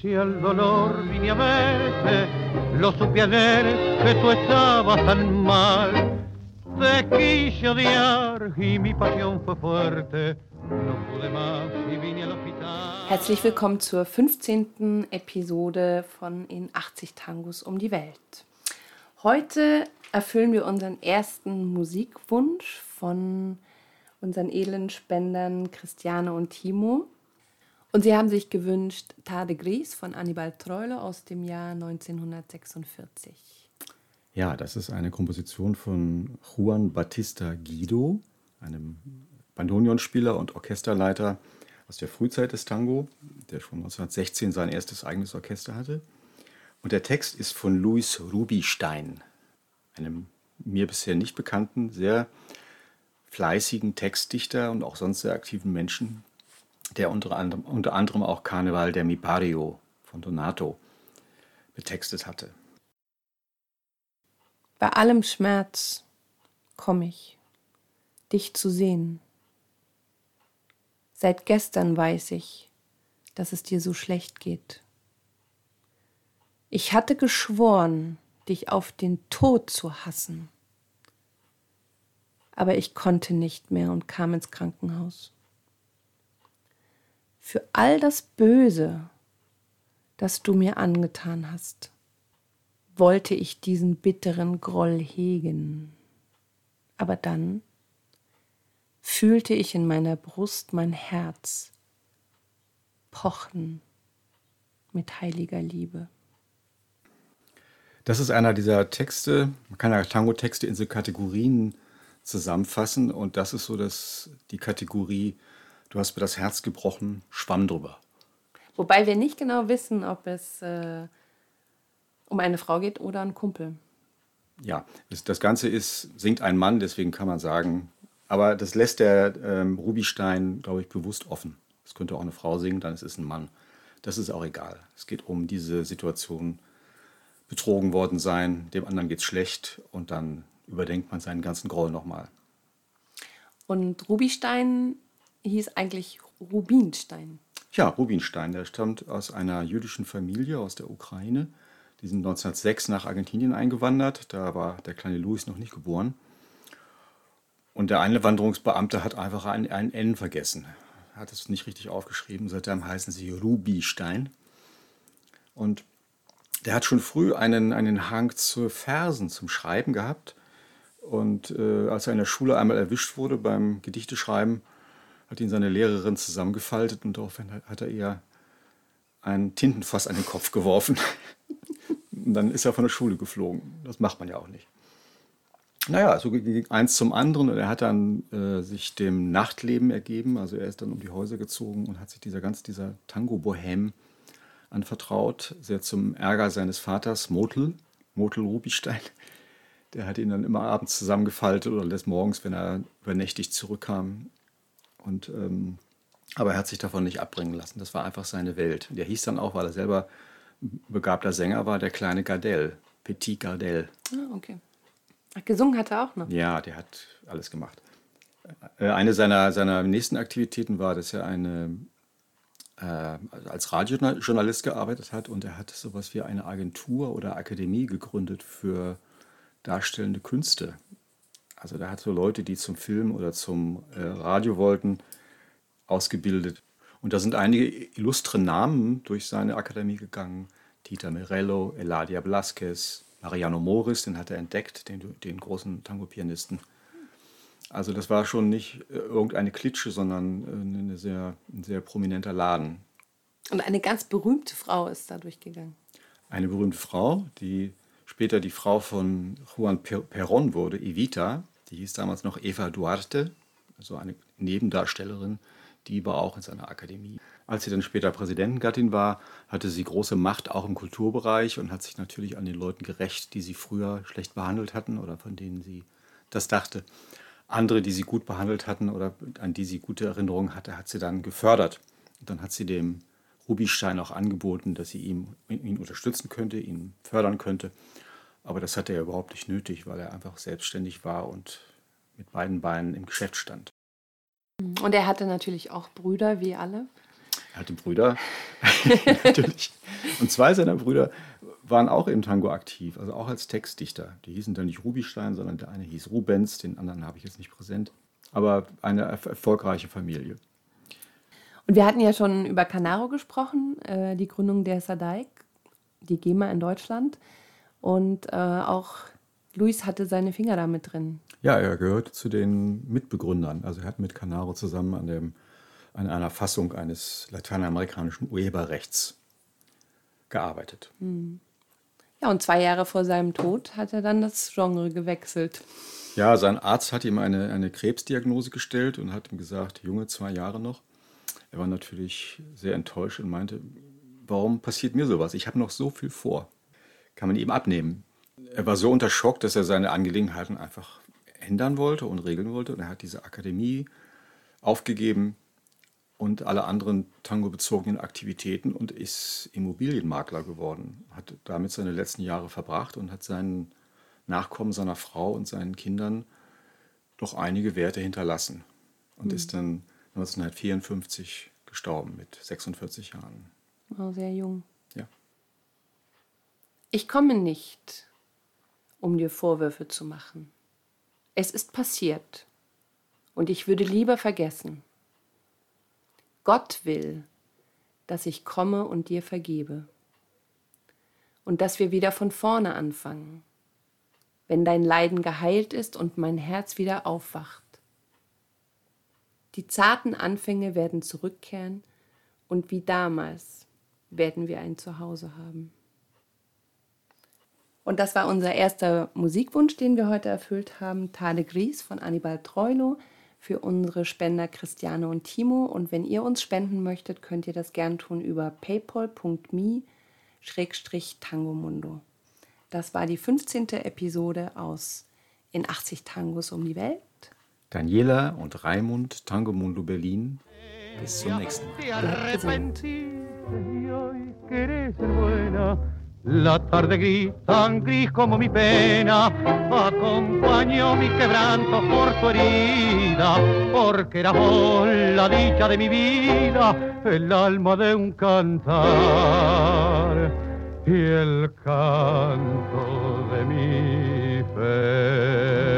si el dolor vine a verte, lo supe ayer que tú estabas tan mal. Te quise odiar y mi pasión fue fuerte. Al. Herzlich willkommen zur 15. Episode von In 80 Tangos um die Welt. Heute erfüllen wir unseren ersten Musikwunsch von unseren edlen Spendern Christiane und Timo. Und sie haben sich gewünscht Tade Gris von Annibal Troilo aus dem Jahr 1946. Ja, das ist eine Komposition von Juan Batista Guido, einem Bandonionspieler und Orchesterleiter aus der Frühzeit des Tango, der schon 1916 sein erstes eigenes Orchester hatte. Und der Text ist von Louis Rubinstein, einem mir bisher nicht bekannten, sehr fleißigen Textdichter und auch sonst sehr aktiven Menschen, der unter anderem, unter anderem auch Karneval der Mi Barrio von Donato betextet hatte. Bei allem Schmerz komme ich, dich zu sehen. Seit gestern weiß ich, dass es dir so schlecht geht. Ich hatte geschworen, dich auf den Tod zu hassen. Aber ich konnte nicht mehr und kam ins Krankenhaus. Für all das Böse, das du mir angetan hast, wollte ich diesen bitteren Groll hegen. Aber dann fühlte ich in meiner Brust mein Herz pochen mit heiliger Liebe. Das ist einer dieser Texte, man kann ja Tango-Texte in so Kategorien zusammenfassen und das ist so das, die Kategorie, du hast mir das Herz gebrochen, schwamm drüber. Wobei wir nicht genau wissen, ob es äh, um eine Frau geht oder einen Kumpel. Ja, das, das, Ganze ist, singt ein Mann, deswegen kann man sagen, aber das lässt der ähm, Rubinstein, glaube ich, bewusst offen. Es könnte auch eine Frau singen, dann ist es ein Mann. Das ist auch egal. Es geht um diese Situation, betrogen worden sein, dem anderen geht es schlecht und dann überdenkt man seinen ganzen Groll nochmal. Und Rubinstein hieß eigentlich Rubinstein. Ja, Rubinstein, der stammt aus einer jüdischen Familie aus der Ukraine. Die sind 1906 nach Argentinien eingewandert. Da war der kleine Louis noch nicht geboren. Und der Einwanderungsbeamte hat einfach ein, ein N vergessen. Er hat es nicht richtig aufgeschrieben. Seitdem heißen sie Rubinstein. Und der hat schon früh einen, einen Hang zu Versen, zum Schreiben gehabt. Und äh, als er in der Schule einmal erwischt wurde beim Gedichteschreiben, hat ihn seine Lehrerin zusammengefaltet und daraufhin hat er ihr ein Tintenfass an den Kopf geworfen. und dann ist er von der Schule geflogen. Das macht man ja auch nicht. Naja, so ging eins zum anderen und er hat dann äh, sich dem Nachtleben ergeben. Also er ist dann um die Häuser gezogen und hat sich dieser ganz dieser Tango-Bohem anvertraut, sehr zum Ärger seines Vaters, Motel, Motel Rubinstein. Der hat ihn dann immer abends zusammengefaltet oder des Morgens, wenn er übernächtig zurückkam. Und, ähm, aber er hat sich davon nicht abbringen lassen. Das war einfach seine Welt. Der hieß dann auch, weil er selber begabter Sänger war, der kleine Gardel, Petit Gardel. Ah, okay. Ach, gesungen hat er auch noch? Ja, der hat alles gemacht. Äh, eine seiner, seiner nächsten Aktivitäten war, dass er eine äh, als Radiojournalist gearbeitet hat und er hat sowas wie eine Agentur oder Akademie gegründet für darstellende Künste. Also da hat so Leute, die zum Film oder zum äh, Radio wollten, ausgebildet. Und da sind einige illustre Namen durch seine Akademie gegangen. Dieter Mirello, Eladia Blasquez, Mariano Morris, den hat er entdeckt, den, den großen Tango-Pianisten. Also das war schon nicht äh, irgendeine Klitsche, sondern äh, eine sehr, ein sehr prominenter Laden. Und eine ganz berühmte Frau ist da durchgegangen. Eine berühmte Frau, die später die Frau von Juan Perón wurde, Evita, die hieß damals noch Eva Duarte, also eine Nebendarstellerin, die war auch in seiner Akademie. Als sie dann später Präsidentengattin war, hatte sie große Macht auch im Kulturbereich und hat sich natürlich an den Leuten gerecht, die sie früher schlecht behandelt hatten oder von denen sie das dachte andere, die sie gut behandelt hatten oder an die sie gute Erinnerungen hatte, hat sie dann gefördert. Und dann hat sie dem Rubinstein auch angeboten, dass sie ihn, ihn unterstützen könnte, ihn fördern könnte. Aber das hatte er überhaupt nicht nötig, weil er einfach selbstständig war und mit beiden Beinen im Geschäft stand. Und er hatte natürlich auch Brüder, wie alle. Er hatte Brüder, natürlich. Und zwei seiner Brüder waren auch im Tango aktiv, also auch als Textdichter. Die hießen dann nicht Rubinstein, sondern der eine hieß Rubens, den anderen habe ich jetzt nicht präsent. Aber eine erfolgreiche Familie. Und wir hatten ja schon über Canaro gesprochen, äh, die Gründung der Sadaik, die GEMA in Deutschland. Und äh, auch Luis hatte seine Finger da mit drin. Ja, er gehört zu den Mitbegründern. Also er hat mit Canaro zusammen an, dem, an einer Fassung eines lateinamerikanischen Urheberrechts gearbeitet. Hm. Ja, und zwei Jahre vor seinem Tod hat er dann das Genre gewechselt. Ja, sein Arzt hat ihm eine, eine Krebsdiagnose gestellt und hat ihm gesagt, Junge, zwei Jahre noch. Er war natürlich sehr enttäuscht und meinte, warum passiert mir sowas? Ich habe noch so viel vor. Kann man ihm abnehmen. Er war so unter Schock, dass er seine Angelegenheiten einfach ändern wollte und regeln wollte. Und er hat diese Akademie aufgegeben und alle anderen Tango-bezogenen Aktivitäten und ist Immobilienmakler geworden. Hat damit seine letzten Jahre verbracht und hat seinen Nachkommen, seiner Frau und seinen Kindern doch einige Werte hinterlassen. Und mhm. ist dann 1954 gestorben mit 46 Jahren. Oh, sehr jung. Ja. Ich komme nicht, um dir Vorwürfe zu machen. Es ist passiert und ich würde lieber vergessen. Gott will, dass ich komme und dir vergebe und dass wir wieder von vorne anfangen, wenn dein Leiden geheilt ist und mein Herz wieder aufwacht. Die zarten Anfänge werden zurückkehren und wie damals werden wir ein Zuhause haben. Und das war unser erster Musikwunsch, den wir heute erfüllt haben. Tade Gries von Annibal Treulo für unsere Spender Christiane und Timo. Und wenn ihr uns spenden möchtet, könnt ihr das gern tun über paypal.me-tangomundo. Das war die 15. Episode aus In 80 Tangos um die Welt. Daniela und Raimund, Tango Mundo Berlin. Bis zum nächsten Mal. La tarde gris, tan gris como mi pena, acompañó mi quebranto por tu herida, porque era vos la dicha de mi vida, el alma de un cantar y el canto de mi fe.